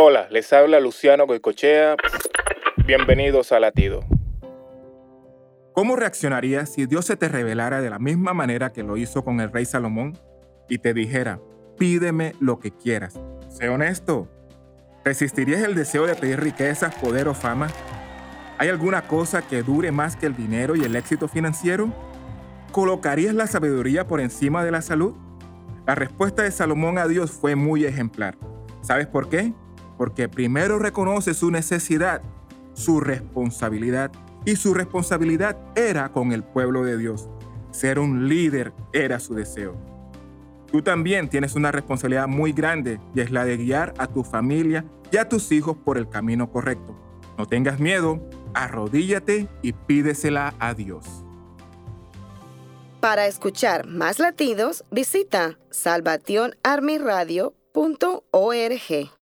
Hola, les habla Luciano Goicochea. Bienvenidos a Latido. ¿Cómo reaccionarías si Dios se te revelara de la misma manera que lo hizo con el rey Salomón y te dijera, pídeme lo que quieras? Sé honesto. ¿Resistirías el deseo de pedir riquezas, poder o fama? ¿Hay alguna cosa que dure más que el dinero y el éxito financiero? ¿Colocarías la sabiduría por encima de la salud? La respuesta de Salomón a Dios fue muy ejemplar. ¿Sabes por qué? Porque primero reconoce su necesidad, su responsabilidad, y su responsabilidad era con el pueblo de Dios. Ser un líder era su deseo. Tú también tienes una responsabilidad muy grande y es la de guiar a tu familia y a tus hijos por el camino correcto. No tengas miedo, arrodíllate y pídesela a Dios. Para escuchar más latidos, visita salvationarmyradio.org.